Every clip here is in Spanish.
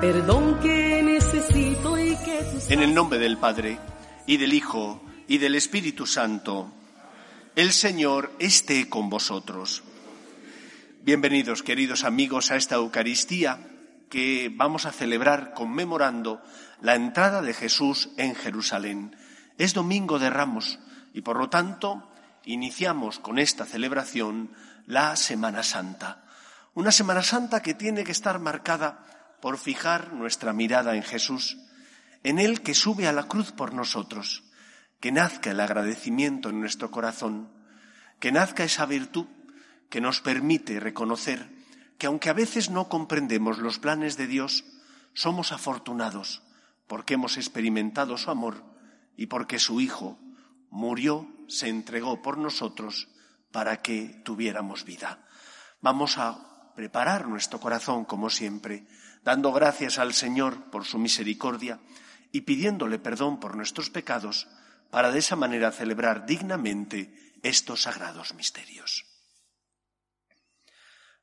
Perdón que En el nombre del Padre, y del Hijo, y del Espíritu Santo, el Señor esté con vosotros. Bienvenidos, queridos amigos, a esta Eucaristía que vamos a celebrar conmemorando la entrada de Jesús en Jerusalén. Es Domingo de Ramos y, por lo tanto, iniciamos con esta celebración la Semana Santa. Una Semana Santa que tiene que estar marcada por fijar nuestra mirada en Jesús, en Él que sube a la cruz por nosotros, que nazca el agradecimiento en nuestro corazón, que nazca esa virtud que nos permite reconocer que aunque a veces no comprendemos los planes de Dios, somos afortunados porque hemos experimentado su amor y porque su Hijo murió, se entregó por nosotros para que tuviéramos vida. Vamos a preparar nuestro corazón, como siempre, dando gracias al Señor por su misericordia y pidiéndole perdón por nuestros pecados, para de esa manera celebrar dignamente estos sagrados misterios.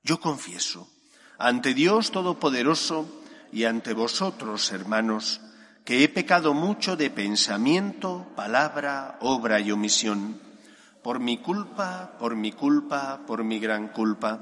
Yo confieso ante Dios Todopoderoso y ante vosotros, hermanos, que he pecado mucho de pensamiento, palabra, obra y omisión por mi culpa, por mi culpa, por mi gran culpa.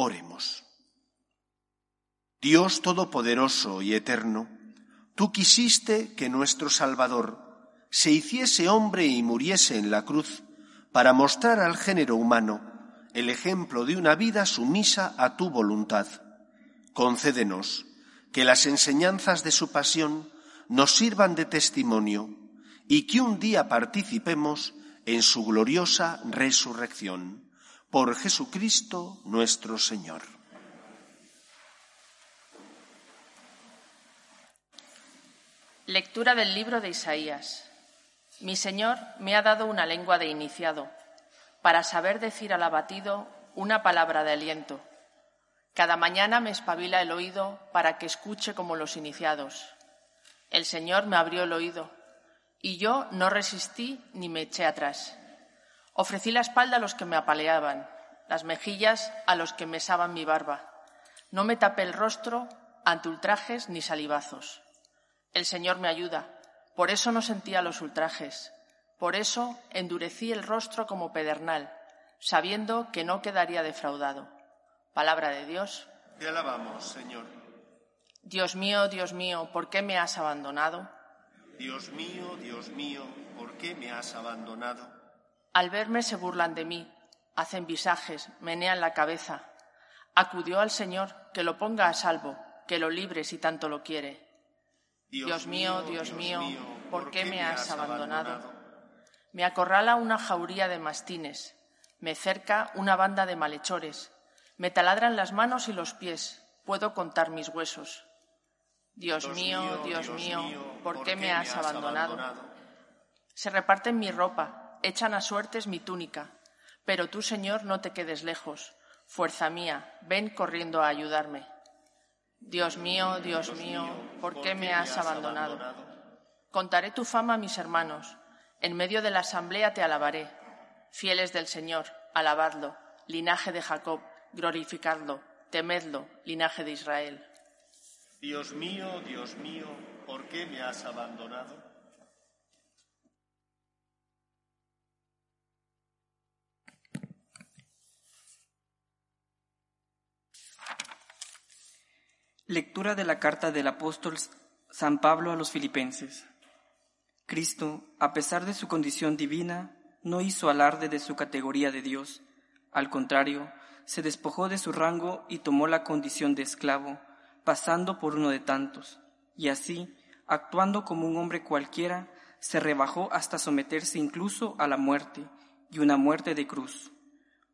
Oremos. Dios Todopoderoso y Eterno, tú quisiste que nuestro Salvador se hiciese hombre y muriese en la cruz para mostrar al género humano el ejemplo de una vida sumisa a tu voluntad. Concédenos que las enseñanzas de su pasión nos sirvan de testimonio y que un día participemos en su gloriosa resurrección. Por Jesucristo nuestro Señor. Lectura del libro de Isaías. Mi Señor me ha dado una lengua de iniciado, para saber decir al abatido una palabra de aliento. Cada mañana me espabila el oído para que escuche como los iniciados. El Señor me abrió el oído y yo no resistí ni me eché atrás. Ofrecí la espalda a los que me apaleaban, las mejillas a los que mesaban mi barba. No me tapé el rostro ante ultrajes ni salivazos. El Señor me ayuda, por eso no sentía los ultrajes. Por eso endurecí el rostro como pedernal, sabiendo que no quedaría defraudado. Palabra de Dios. Te alabamos, Señor. Dios mío, Dios mío, ¿por qué me has abandonado? Dios mío, Dios mío, ¿por qué me has abandonado? Al verme se burlan de mí, hacen visajes, menean la cabeza. Acudió al Señor que lo ponga a salvo, que lo libre si tanto lo quiere. Dios, mío, Dios, mío, ¿por qué me has abandonado? Me acorrala una jauría de mastines, me cerca una banda de malhechores, me taladran las manos y los pies, puedo contar mis huesos. Dios, mío, Dios, mío, ¿por qué me has abandonado? Se reparten mi ropa, echan a suertes mi túnica, pero tú, Señor, no te quedes lejos. Fuerza mía, ven corriendo a ayudarme. Dios mío, Dios mío, ¿por qué me has abandonado? Contaré tu fama a mis hermanos, en medio de la asamblea te alabaré. Fieles del Señor, alabadlo, linaje de Jacob, glorificadlo, temedlo, linaje de Israel. Dios mío, Dios mío, ¿por qué me has abandonado? Lectura de la carta del apóstol San Pablo a los filipenses. Cristo, a pesar de su condición divina, no hizo alarde de su categoría de Dios. Al contrario, se despojó de su rango y tomó la condición de esclavo, pasando por uno de tantos. Y así, actuando como un hombre cualquiera, se rebajó hasta someterse incluso a la muerte, y una muerte de cruz.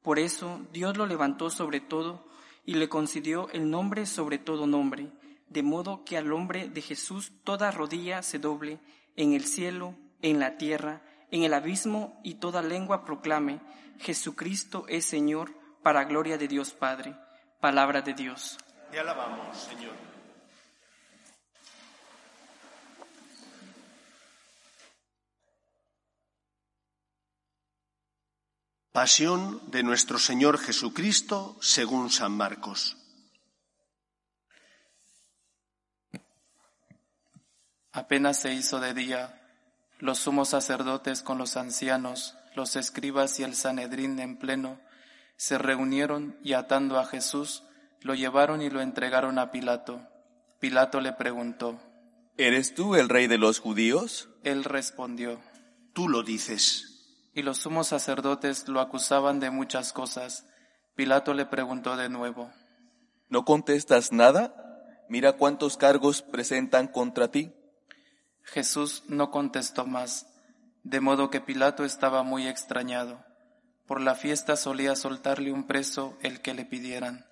Por eso Dios lo levantó sobre todo y le concedió el nombre sobre todo nombre, de modo que al hombre de Jesús toda rodilla se doble, en el cielo, en la tierra, en el abismo, y toda lengua proclame, Jesucristo es Señor, para gloria de Dios Padre. Palabra de Dios. Te alabamos, Señor. Pasión de nuestro Señor Jesucristo según San Marcos. Apenas se hizo de día, los sumos sacerdotes con los ancianos, los escribas y el Sanedrín en pleno, se reunieron y atando a Jesús, lo llevaron y lo entregaron a Pilato. Pilato le preguntó, ¿Eres tú el rey de los judíos? Él respondió, Tú lo dices y los sumos sacerdotes lo acusaban de muchas cosas. Pilato le preguntó de nuevo, ¿No contestas nada? Mira cuántos cargos presentan contra ti. Jesús no contestó más, de modo que Pilato estaba muy extrañado. Por la fiesta solía soltarle un preso el que le pidieran.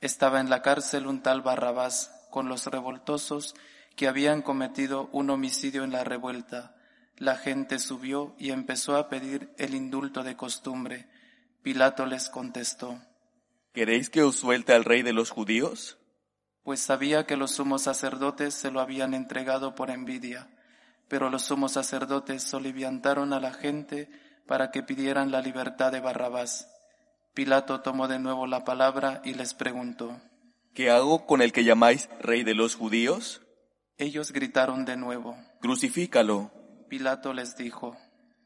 Estaba en la cárcel un tal Barrabás con los revoltosos que habían cometido un homicidio en la revuelta la gente subió y empezó a pedir el indulto de costumbre. Pilato les contestó, ¿Queréis que os suelte al rey de los judíos? Pues sabía que los sumos sacerdotes se lo habían entregado por envidia, pero los sumos sacerdotes soliviantaron a la gente para que pidieran la libertad de Barrabás. Pilato tomó de nuevo la palabra y les preguntó, ¿Qué hago con el que llamáis rey de los judíos? Ellos gritaron de nuevo, Crucifícalo. Pilato les dijo,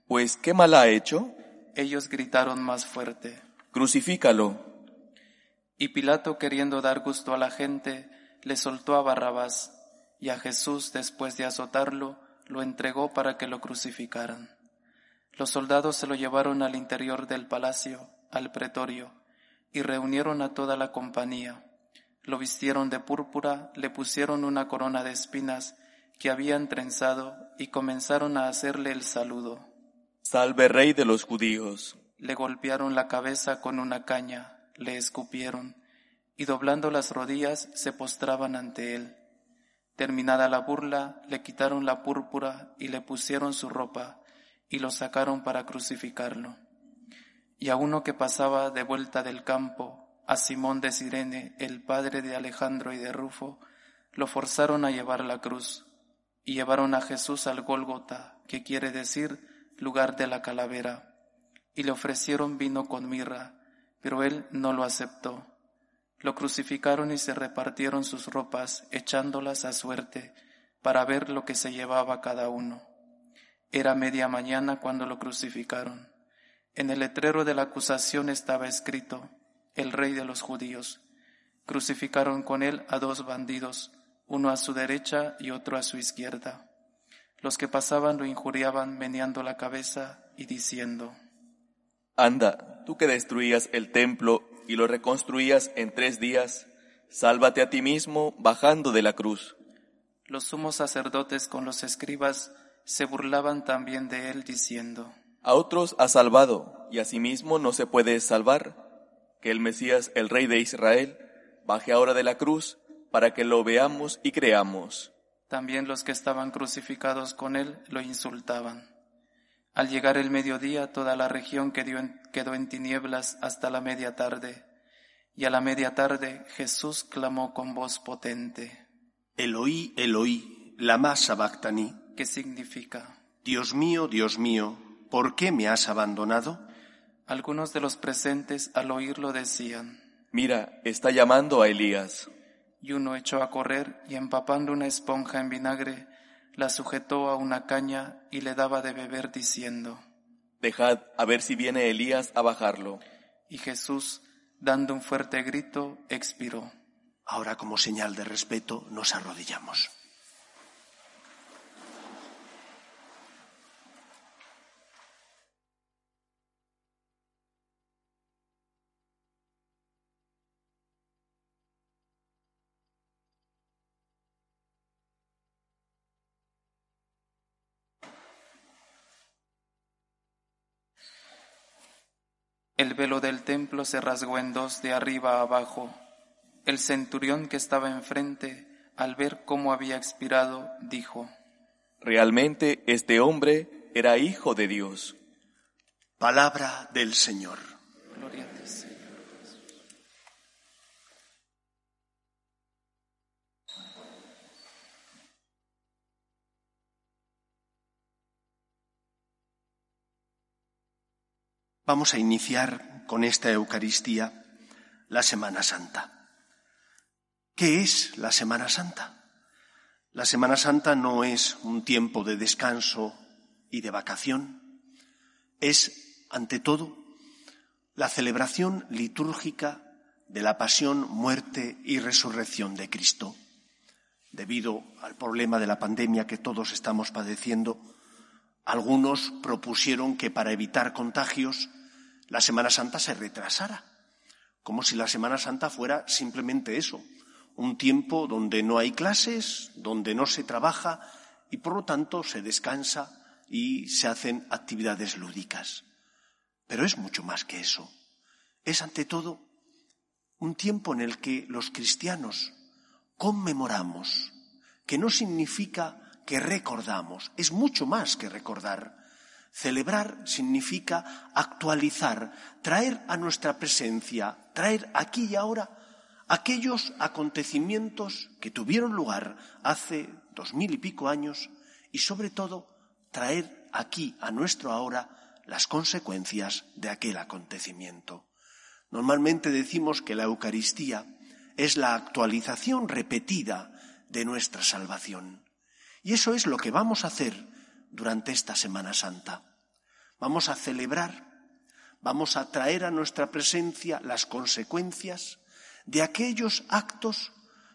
Pues, ¿qué mal ha hecho? Ellos gritaron más fuerte, Crucifícalo. Y Pilato, queriendo dar gusto a la gente, le soltó a Barrabás, y a Jesús, después de azotarlo, lo entregó para que lo crucificaran. Los soldados se lo llevaron al interior del palacio, al pretorio, y reunieron a toda la compañía. Lo vistieron de púrpura, le pusieron una corona de espinas, que habían trenzado y comenzaron a hacerle el saludo. Salve rey de los judíos. Le golpearon la cabeza con una caña, le escupieron, y doblando las rodillas se postraban ante él. Terminada la burla, le quitaron la púrpura y le pusieron su ropa, y lo sacaron para crucificarlo. Y a uno que pasaba de vuelta del campo, a Simón de Sirene, el padre de Alejandro y de Rufo, lo forzaron a llevar la cruz y llevaron a Jesús al Gólgota, que quiere decir lugar de la calavera, y le ofrecieron vino con mirra, pero él no lo aceptó. Lo crucificaron y se repartieron sus ropas, echándolas a suerte, para ver lo que se llevaba cada uno. Era media mañana cuando lo crucificaron. En el letrero de la acusación estaba escrito, el rey de los judíos. Crucificaron con él a dos bandidos, uno a su derecha y otro a su izquierda. Los que pasaban lo injuriaban meneando la cabeza y diciendo, Anda, tú que destruías el templo y lo reconstruías en tres días, sálvate a ti mismo bajando de la cruz. Los sumos sacerdotes con los escribas se burlaban también de él diciendo, A otros ha salvado y a sí mismo no se puede salvar. Que el Mesías, el Rey de Israel, baje ahora de la cruz para que lo veamos y creamos. También los que estaban crucificados con él lo insultaban. Al llegar el mediodía, toda la región quedó en, tinieblas hasta la media tarde. Y a la media tarde Jesús clamó con voz potente. Eloí, Eloí, lama sabactani. ¿Qué significa? Dios mío, Dios mío, ¿por qué me has abandonado? Algunos de los presentes al oírlo decían, Mira, está llamando a Elías y uno echó a correr y empapando una esponja en vinagre, la sujetó a una caña y le daba de beber diciendo, Dejad a ver si viene Elías a bajarlo. Y Jesús, dando un fuerte grito, expiró. Ahora, como señal de respeto, nos arrodillamos. Velo del templo se rasgó en dos de arriba a abajo. El centurión que estaba enfrente, al ver cómo había expirado, dijo, Realmente este hombre era hijo de Dios. Palabra del Señor. Gloria a ti, Señor. Vamos a iniciar con esta Eucaristía la Semana Santa. ¿Qué es la Semana Santa? La Semana Santa no es un tiempo de descanso y de vacación, es, ante todo, la celebración litúrgica de la pasión, muerte y resurrección de Cristo. Debido al problema de la pandemia que todos estamos padeciendo, algunos propusieron que para evitar contagios la Semana Santa se retrasara, como si la Semana Santa fuera simplemente eso, un tiempo donde no hay clases, donde no se trabaja y por lo tanto se descansa y se hacen actividades lúdicas. Pero es mucho más que eso. Es ante todo un tiempo en el que los cristianos conmemoramos, que no significa que recordamos, es mucho más que recordar. Celebrar significa actualizar, traer a nuestra presencia, traer aquí y ahora aquellos acontecimientos que tuvieron lugar hace dos mil y pico años y sobre todo traer aquí a nuestro ahora las consecuencias de aquel acontecimiento. Normalmente decimos que la Eucaristía es la actualización repetida de nuestra salvación. Y eso es lo que vamos a hacer durante esta Semana Santa. Vamos a celebrar, vamos a traer a nuestra presencia las consecuencias de aquellos actos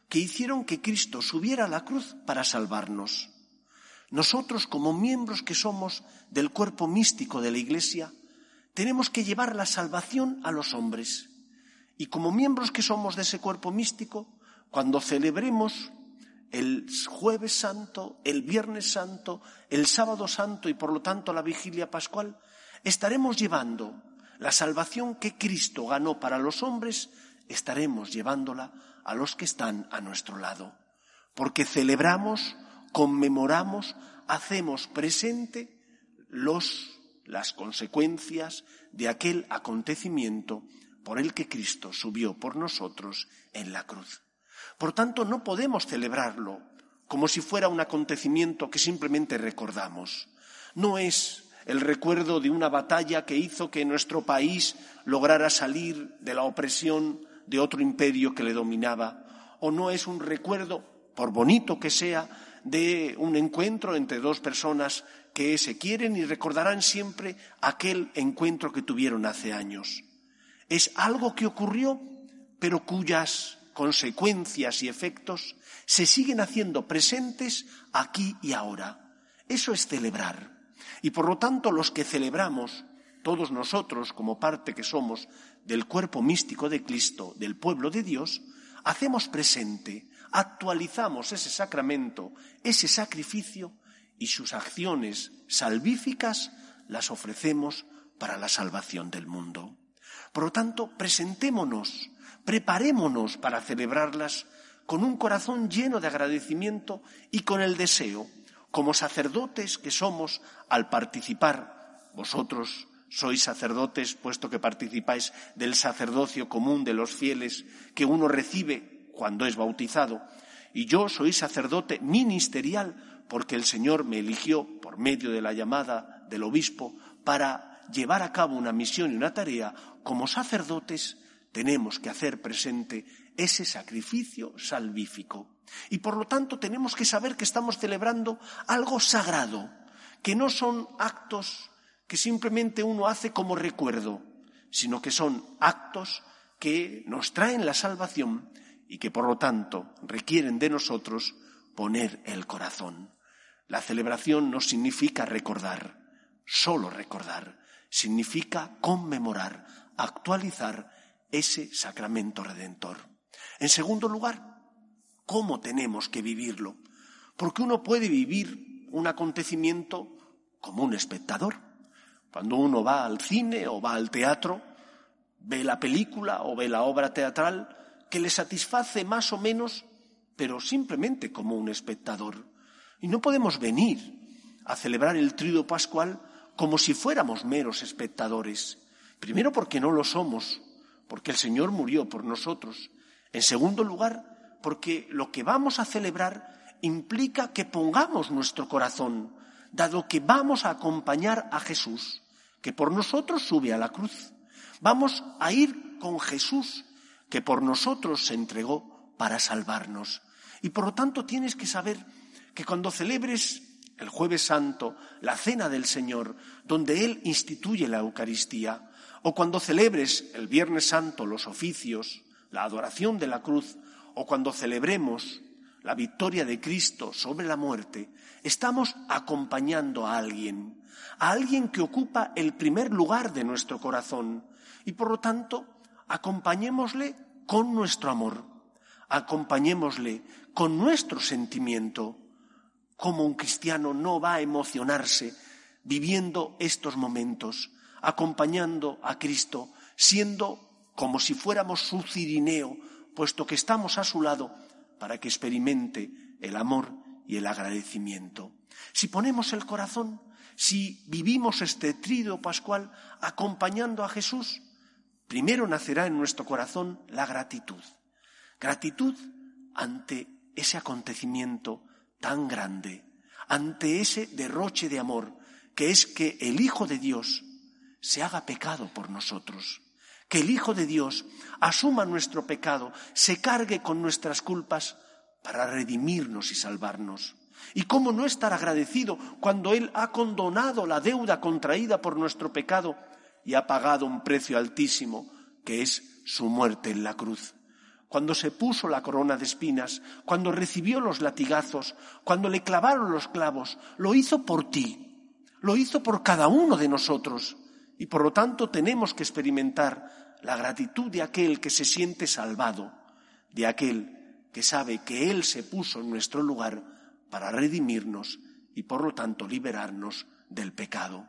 que hicieron que Cristo subiera a la cruz para salvarnos. Nosotros, como miembros que somos del cuerpo místico de la Iglesia, tenemos que llevar la salvación a los hombres. Y como miembros que somos de ese cuerpo místico, cuando celebremos el jueves santo, el viernes santo, el sábado santo y por lo tanto la vigilia pascual, estaremos llevando la salvación que Cristo ganó para los hombres, estaremos llevándola a los que están a nuestro lado. Porque celebramos, conmemoramos, hacemos presente los, las consecuencias de aquel acontecimiento por el que Cristo subió por nosotros en la cruz. Por tanto, no podemos celebrarlo como si fuera un acontecimiento que simplemente recordamos. No es el recuerdo de una batalla que hizo que nuestro país lograra salir de la opresión de otro imperio que le dominaba, o no es un recuerdo, por bonito que sea, de un encuentro entre dos personas que se quieren y recordarán siempre aquel encuentro que tuvieron hace años. Es algo que ocurrió, pero cuyas consecuencias y efectos se siguen haciendo presentes aquí y ahora. Eso es celebrar. Y por lo tanto los que celebramos, todos nosotros como parte que somos del cuerpo místico de Cristo, del pueblo de Dios, hacemos presente, actualizamos ese sacramento, ese sacrificio y sus acciones salvíficas las ofrecemos para la salvación del mundo. Por lo tanto, presentémonos preparémonos para celebrarlas con un corazón lleno de agradecimiento y con el deseo, como sacerdotes que somos al participar, vosotros sois sacerdotes puesto que participáis del sacerdocio común de los fieles que uno recibe cuando es bautizado, y yo soy sacerdote ministerial porque el Señor me eligió por medio de la llamada del obispo para llevar a cabo una misión y una tarea como sacerdotes tenemos que hacer presente ese sacrificio salvífico. Y por lo tanto tenemos que saber que estamos celebrando algo sagrado, que no son actos que simplemente uno hace como recuerdo, sino que son actos que nos traen la salvación y que por lo tanto requieren de nosotros poner el corazón. La celebración no significa recordar, solo recordar, significa conmemorar, actualizar ese sacramento redentor. En segundo lugar, ¿cómo tenemos que vivirlo? Porque uno puede vivir un acontecimiento como un espectador. Cuando uno va al cine o va al teatro, ve la película o ve la obra teatral que le satisface más o menos, pero simplemente como un espectador. Y no podemos venir a celebrar el tríodo pascual como si fuéramos meros espectadores. Primero porque no lo somos, porque el Señor murió por nosotros. En segundo lugar, porque lo que vamos a celebrar implica que pongamos nuestro corazón, dado que vamos a acompañar a Jesús, que por nosotros sube a la cruz. Vamos a ir con Jesús, que por nosotros se entregó para salvarnos. Y por lo tanto tienes que saber que cuando celebres el jueves santo la cena del Señor, donde Él instituye la Eucaristía, o cuando celebres el viernes santo los oficios, la adoración de la cruz, o cuando celebremos la victoria de Cristo sobre la muerte, estamos acompañando a alguien, a alguien que ocupa el primer lugar de nuestro corazón. Y por lo tanto, acompañémosle con nuestro amor, acompañémosle con nuestro sentimiento. Como un cristiano no va a emocionarse viviendo estos momentos, acompañando a Cristo, siendo como si fuéramos su cirineo, puesto que estamos a su lado para que experimente el amor y el agradecimiento. Si ponemos el corazón, si vivimos este trido pascual acompañando a Jesús, primero nacerá en nuestro corazón la gratitud. Gratitud ante ese acontecimiento tan grande, ante ese derroche de amor, que es que el Hijo de Dios se haga pecado por nosotros que el Hijo de Dios asuma nuestro pecado, se cargue con nuestras culpas para redimirnos y salvarnos. ¿Y cómo no estar agradecido cuando Él ha condonado la deuda contraída por nuestro pecado y ha pagado un precio altísimo, que es su muerte en la cruz? Cuando se puso la corona de espinas, cuando recibió los latigazos, cuando le clavaron los clavos, lo hizo por ti, lo hizo por cada uno de nosotros. Y por lo tanto tenemos que experimentar la gratitud de aquel que se siente salvado, de aquel que sabe que Él se puso en nuestro lugar para redimirnos y por lo tanto liberarnos del pecado.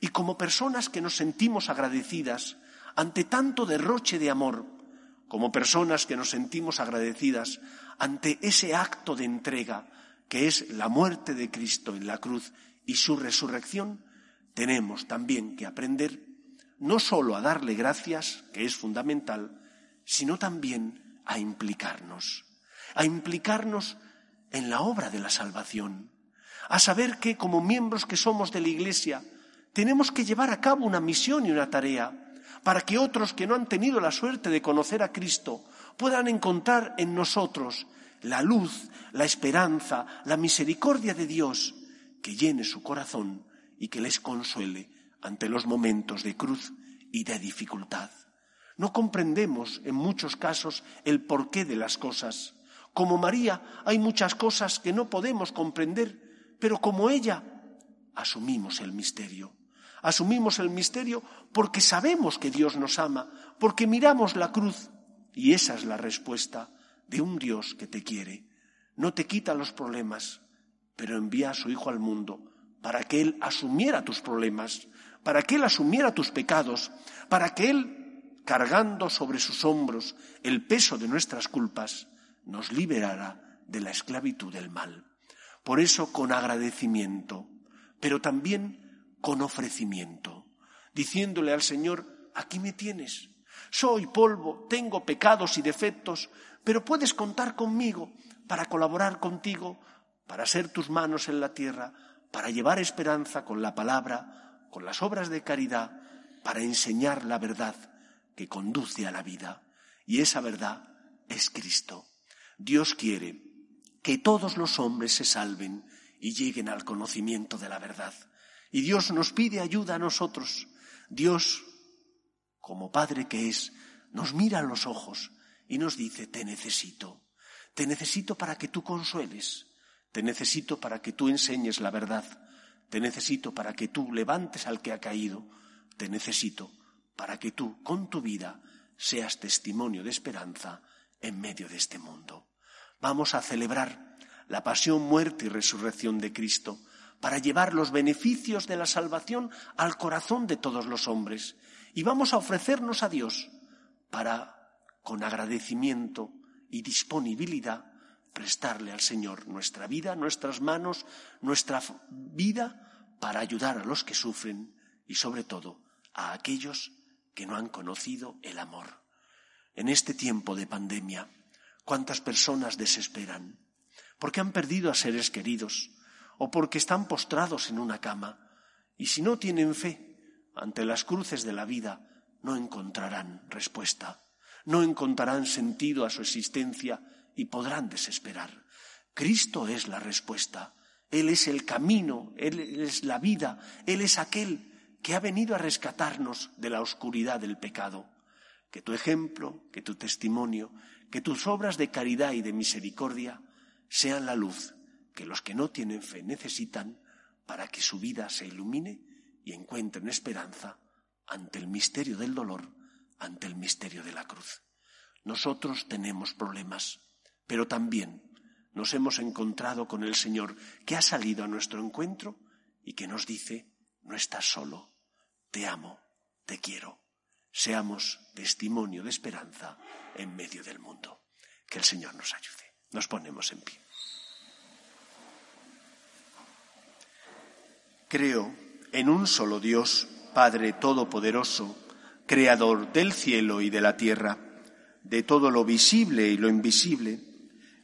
Y como personas que nos sentimos agradecidas ante tanto derroche de amor, como personas que nos sentimos agradecidas ante ese acto de entrega que es la muerte de Cristo en la cruz y su resurrección, tenemos también que aprender no solo a darle gracias, que es fundamental, sino también a implicarnos, a implicarnos en la obra de la salvación, a saber que como miembros que somos de la Iglesia tenemos que llevar a cabo una misión y una tarea para que otros que no han tenido la suerte de conocer a Cristo puedan encontrar en nosotros la luz, la esperanza, la misericordia de Dios que llene su corazón y que les consuele ante los momentos de cruz y de dificultad. No comprendemos en muchos casos el porqué de las cosas. Como María hay muchas cosas que no podemos comprender, pero como ella asumimos el misterio. Asumimos el misterio porque sabemos que Dios nos ama, porque miramos la cruz y esa es la respuesta de un Dios que te quiere. No te quita los problemas, pero envía a su Hijo al mundo para que Él asumiera tus problemas, para que Él asumiera tus pecados, para que Él, cargando sobre sus hombros el peso de nuestras culpas, nos liberara de la esclavitud del mal. Por eso con agradecimiento, pero también con ofrecimiento, diciéndole al Señor, aquí me tienes, soy polvo, tengo pecados y defectos, pero puedes contar conmigo para colaborar contigo, para ser tus manos en la tierra, para llevar esperanza con la palabra, con las obras de caridad para enseñar la verdad que conduce a la vida. Y esa verdad es Cristo. Dios quiere que todos los hombres se salven y lleguen al conocimiento de la verdad. Y Dios nos pide ayuda a nosotros. Dios, como Padre que es, nos mira a los ojos y nos dice, te necesito, te necesito para que tú consueles, te necesito para que tú enseñes la verdad, te necesito para que tú levantes al que ha caído, te necesito para que tú, con tu vida, seas testimonio de esperanza en medio de este mundo. Vamos a celebrar la pasión, muerte y resurrección de Cristo para llevar los beneficios de la salvación al corazón de todos los hombres. Y vamos a ofrecernos a Dios para, con agradecimiento y disponibilidad, prestarle al Señor nuestra vida, nuestras manos, nuestra vida, para ayudar a los que sufren y sobre todo a aquellos que no han conocido el amor. En este tiempo de pandemia, ¿cuántas personas desesperan? Porque han perdido a seres queridos o porque están postrados en una cama. Y si no tienen fe ante las cruces de la vida, no encontrarán respuesta, no encontrarán sentido a su existencia y podrán desesperar. Cristo es la respuesta. Él es el camino, Él es la vida, Él es aquel que ha venido a rescatarnos de la oscuridad del pecado. Que tu ejemplo, que tu testimonio, que tus obras de caridad y de misericordia sean la luz que los que no tienen fe necesitan para que su vida se ilumine y encuentren esperanza ante el misterio del dolor, ante el misterio de la cruz. Nosotros tenemos problemas, pero también nos hemos encontrado con el Señor que ha salido a nuestro encuentro y que nos dice, no estás solo, te amo, te quiero. Seamos testimonio de esperanza en medio del mundo. Que el Señor nos ayude. Nos ponemos en pie. Creo en un solo Dios, Padre Todopoderoso, Creador del cielo y de la tierra, de todo lo visible y lo invisible.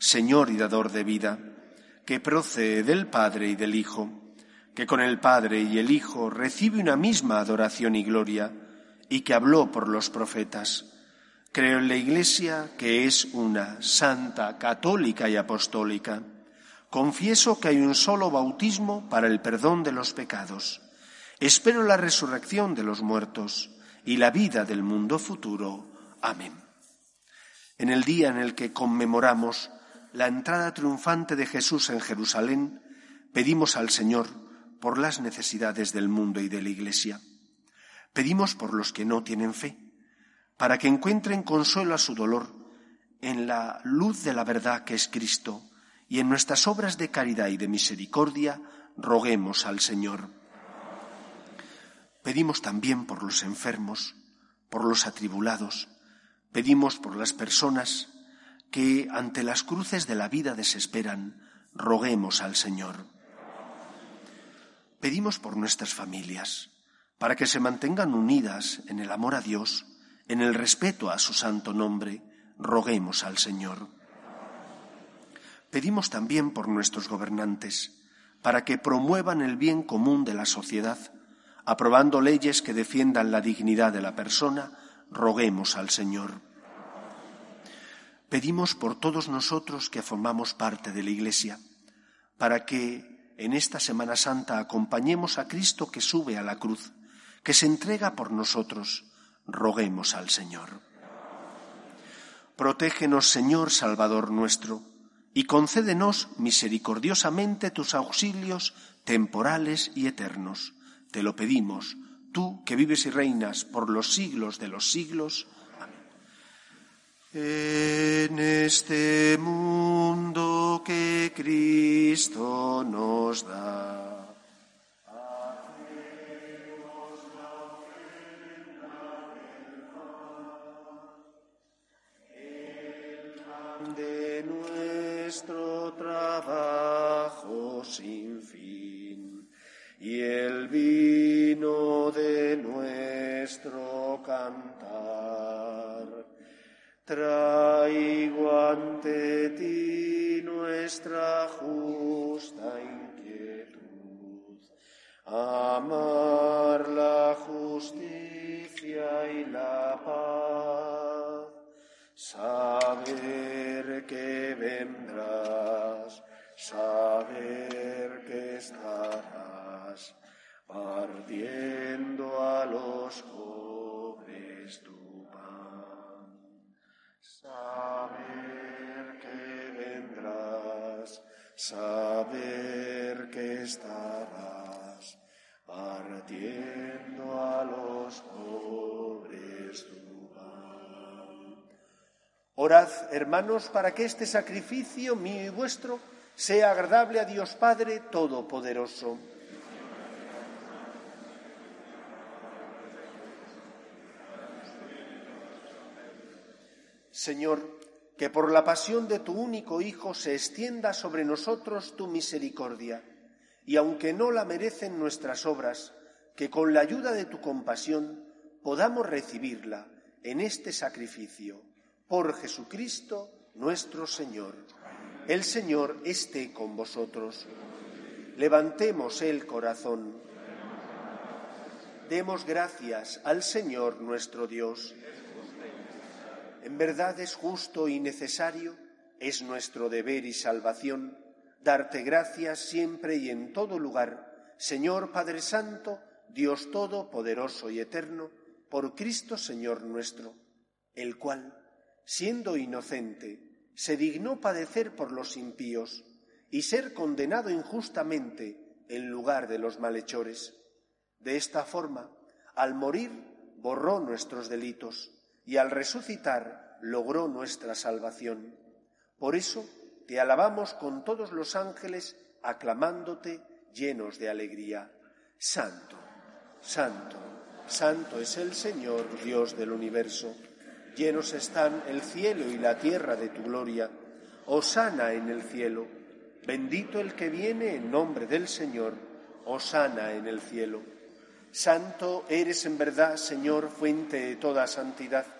Señor y dador de vida, que procede del Padre y del Hijo, que con el Padre y el Hijo recibe una misma adoración y gloria, y que habló por los profetas. Creo en la Iglesia, que es una santa, católica y apostólica. Confieso que hay un solo bautismo para el perdón de los pecados. Espero la resurrección de los muertos y la vida del mundo futuro. Amén. En el día en el que conmemoramos la entrada triunfante de Jesús en Jerusalén, pedimos al Señor por las necesidades del mundo y de la Iglesia. Pedimos por los que no tienen fe, para que encuentren consuelo a su dolor en la luz de la verdad que es Cristo, y en nuestras obras de caridad y de misericordia roguemos al Señor. Pedimos también por los enfermos, por los atribulados, pedimos por las personas que ante las cruces de la vida desesperan, roguemos al Señor. Pedimos por nuestras familias, para que se mantengan unidas en el amor a Dios, en el respeto a su santo nombre, roguemos al Señor. Pedimos también por nuestros gobernantes, para que promuevan el bien común de la sociedad, aprobando leyes que defiendan la dignidad de la persona, roguemos al Señor. Pedimos por todos nosotros que formamos parte de la Iglesia, para que en esta Semana Santa acompañemos a Cristo que sube a la cruz, que se entrega por nosotros. Roguemos al Señor. Protégenos, Señor Salvador nuestro, y concédenos misericordiosamente tus auxilios temporales y eternos. Te lo pedimos, tú que vives y reinas por los siglos de los siglos. En este mundo Cristo nos da. de nuestro trabajo sin fin y el vino de nuestro cantar. Traigo ante ti nuestra justa inquietud, amar la justicia y la paz, saber que vendrás, saber que estarás partiendo a los pobres pan. Saber que vendrás, saber que estarás partiendo a los pobres tu pan. Orad, hermanos, para que este sacrificio mío y vuestro sea agradable a Dios Padre Todopoderoso. Señor, que por la pasión de tu único Hijo se extienda sobre nosotros tu misericordia, y aunque no la merecen nuestras obras, que con la ayuda de tu compasión podamos recibirla en este sacrificio. Por Jesucristo nuestro Señor. El Señor esté con vosotros. Levantemos el corazón. Demos gracias al Señor nuestro Dios. En verdad es justo y necesario, es nuestro deber y salvación, darte gracias siempre y en todo lugar, Señor Padre Santo, Dios Todopoderoso y Eterno, por Cristo Señor nuestro, el cual, siendo inocente, se dignó padecer por los impíos y ser condenado injustamente en lugar de los malhechores. De esta forma, al morir, borró nuestros delitos y al resucitar logró nuestra salvación. Por eso te alabamos con todos los ángeles, aclamándote llenos de alegría. Santo, santo, santo es el Señor, Dios del universo. Llenos están el cielo y la tierra de tu gloria. Osana en el cielo. Bendito el que viene en nombre del Señor. Osana en el cielo. Santo eres en verdad, Señor, fuente de toda santidad.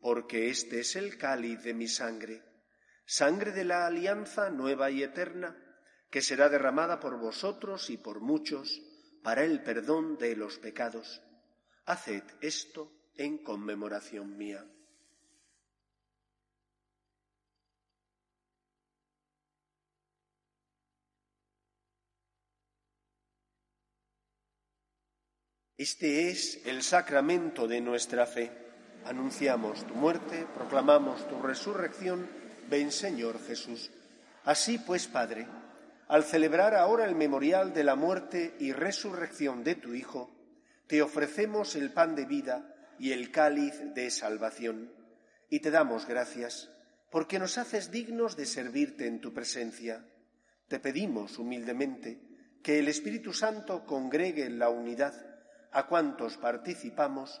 porque este es el cáliz de mi sangre, sangre de la alianza nueva y eterna, que será derramada por vosotros y por muchos para el perdón de los pecados. Haced esto en conmemoración mía. Este es el sacramento de nuestra fe anunciamos tu muerte, proclamamos tu resurrección, ven Señor Jesús. Así pues, Padre, al celebrar ahora el memorial de la muerte y resurrección de tu Hijo, te ofrecemos el pan de vida y el cáliz de salvación, y te damos gracias, porque nos haces dignos de servirte en tu presencia. Te pedimos humildemente que el Espíritu Santo congregue en la unidad a cuantos participamos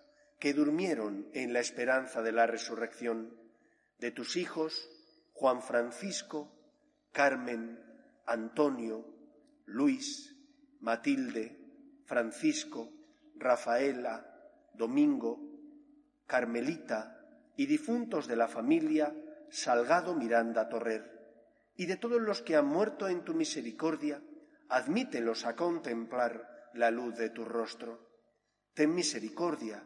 que durmieron en la esperanza de la resurrección, de tus hijos, Juan Francisco, Carmen, Antonio, Luis, Matilde, Francisco, Rafaela, Domingo, Carmelita y difuntos de la familia Salgado Miranda Torrer, y de todos los que han muerto en tu misericordia, admítelos a contemplar la luz de tu rostro. Ten misericordia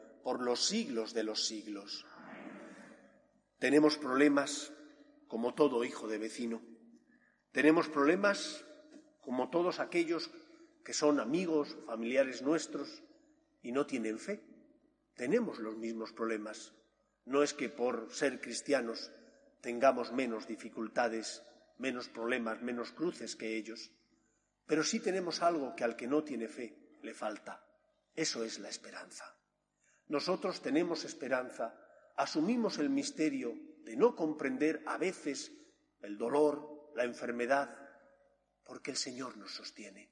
por los siglos de los siglos. Tenemos problemas, como todo hijo de vecino. Tenemos problemas como todos aquellos que son amigos, familiares nuestros y no tienen fe. Tenemos los mismos problemas. No es que por ser cristianos tengamos menos dificultades, menos problemas, menos cruces que ellos, pero sí tenemos algo que al que no tiene fe le falta. Eso es la esperanza. Nosotros tenemos esperanza, asumimos el misterio de no comprender a veces el dolor, la enfermedad, porque el Señor nos sostiene,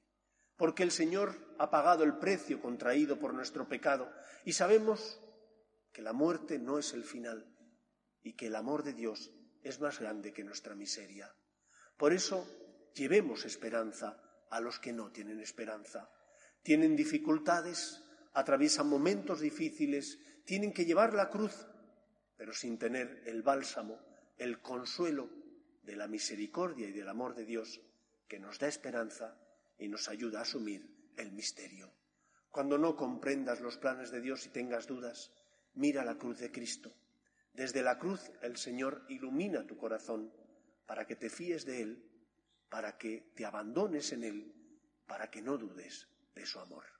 porque el Señor ha pagado el precio contraído por nuestro pecado y sabemos que la muerte no es el final y que el amor de Dios es más grande que nuestra miseria. Por eso, llevemos esperanza a los que no tienen esperanza. Tienen dificultades, atraviesan momentos difíciles, tienen que llevar la cruz, pero sin tener el bálsamo, el consuelo de la misericordia y del amor de Dios que nos da esperanza y nos ayuda a asumir el misterio. Cuando no comprendas los planes de Dios y tengas dudas, mira la cruz de Cristo. Desde la cruz el Señor ilumina tu corazón para que te fíes de Él, para que te abandones en Él, para que no dudes de su amor.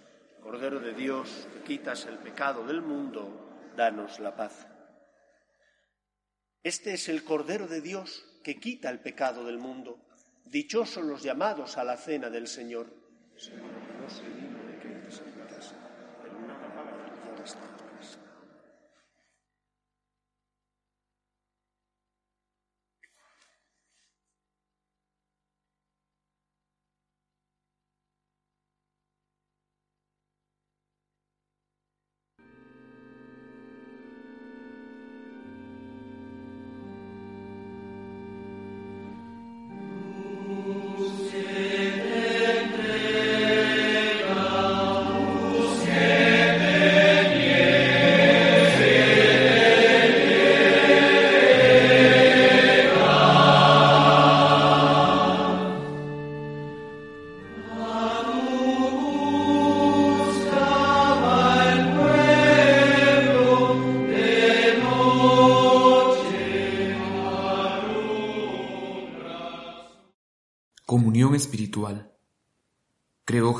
Cordero de Dios, que quitas el pecado del mundo, danos la paz. Este es el Cordero de Dios que quita el pecado del mundo. Dichosos los llamados a la cena del Señor. espiritual.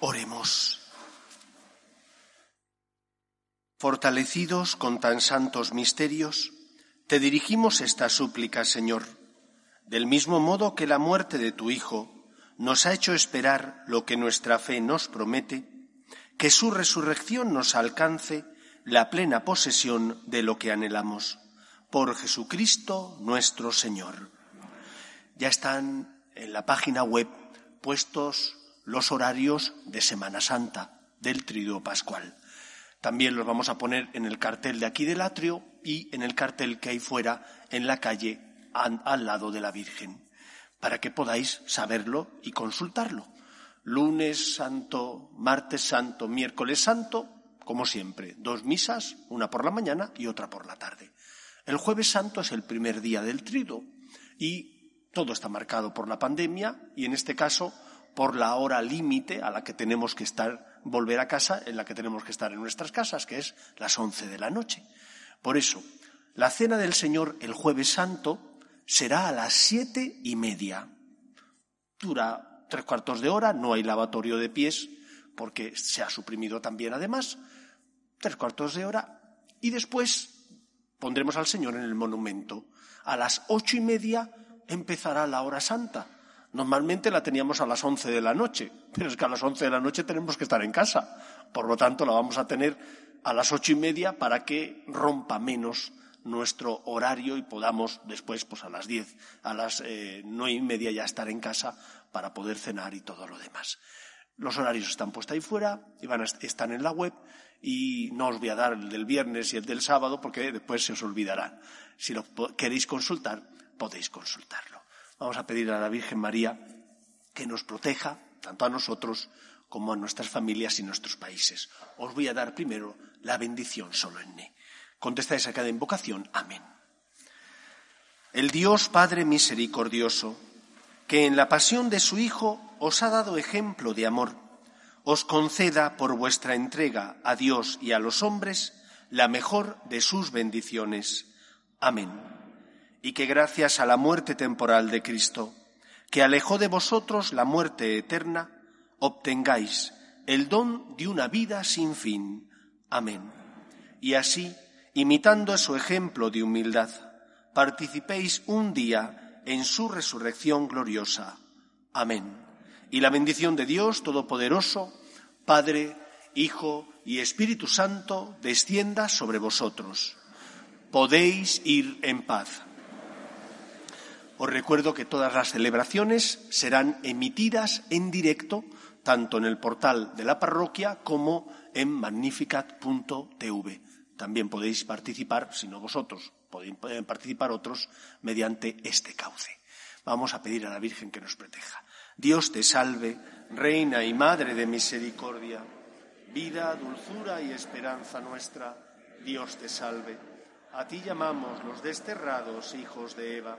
Oremos. Fortalecidos con tan santos misterios, te dirigimos esta súplica, Señor, del mismo modo que la muerte de tu Hijo nos ha hecho esperar lo que nuestra fe nos promete, que su resurrección nos alcance la plena posesión de lo que anhelamos. Por Jesucristo nuestro Señor. Ya están en la página web puestos los horarios de Semana Santa, del Triduo Pascual. También los vamos a poner en el cartel de aquí del atrio y en el cartel que hay fuera en la calle al lado de la Virgen, para que podáis saberlo y consultarlo. lunes santo, martes santo, miércoles santo, como siempre, dos misas, una por la mañana y otra por la tarde. El jueves santo es el primer día del trido y todo está marcado por la pandemia y en este caso por la hora límite a la que tenemos que estar, volver a casa, en la que tenemos que estar en nuestras casas, que es las once de la noche. Por eso, la cena del Señor el jueves santo será a las siete y media. Dura tres cuartos de hora, no hay lavatorio de pies, porque se ha suprimido también además, tres cuartos de hora, y después pondremos al Señor en el monumento. A las ocho y media empezará la hora santa. Normalmente la teníamos a las once de la noche, pero es que a las once de la noche tenemos que estar en casa. Por lo tanto, la vamos a tener a las ocho y media para que rompa menos nuestro horario y podamos después, pues a las diez, a las eh, nueve y media ya estar en casa para poder cenar y todo lo demás. Los horarios están puestos ahí fuera y van a, están en la web y no os voy a dar el del viernes y el del sábado porque después se os olvidará. Si lo queréis consultar, podéis consultarlo. Vamos a pedir a la Virgen María que nos proteja, tanto a nosotros como a nuestras familias y nuestros países. Os voy a dar primero la bendición solemne. Contestáis a cada invocación. Amén. El Dios Padre misericordioso, que en la pasión de su Hijo os ha dado ejemplo de amor, os conceda por vuestra entrega a Dios y a los hombres la mejor de sus bendiciones. Amén. Y que gracias a la muerte temporal de Cristo, que alejó de vosotros la muerte eterna, obtengáis el don de una vida sin fin. Amén. Y así, imitando su ejemplo de humildad, participéis un día en su resurrección gloriosa. Amén y la bendición de Dios Todopoderoso, Padre, Hijo y Espíritu Santo, descienda sobre vosotros. Podéis ir en paz. Os recuerdo que todas las celebraciones serán emitidas en directo, tanto en el portal de la parroquia como en magnificat.tv. También podéis participar, si no vosotros, pueden participar otros mediante este cauce. Vamos a pedir a la Virgen que nos proteja. Dios te salve, Reina y Madre de Misericordia, vida, dulzura y esperanza nuestra. Dios te salve. A ti llamamos los desterrados hijos de Eva.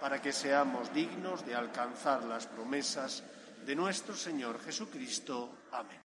para que seamos dignos de alcanzar las promesas de nuestro Señor Jesucristo. Amén.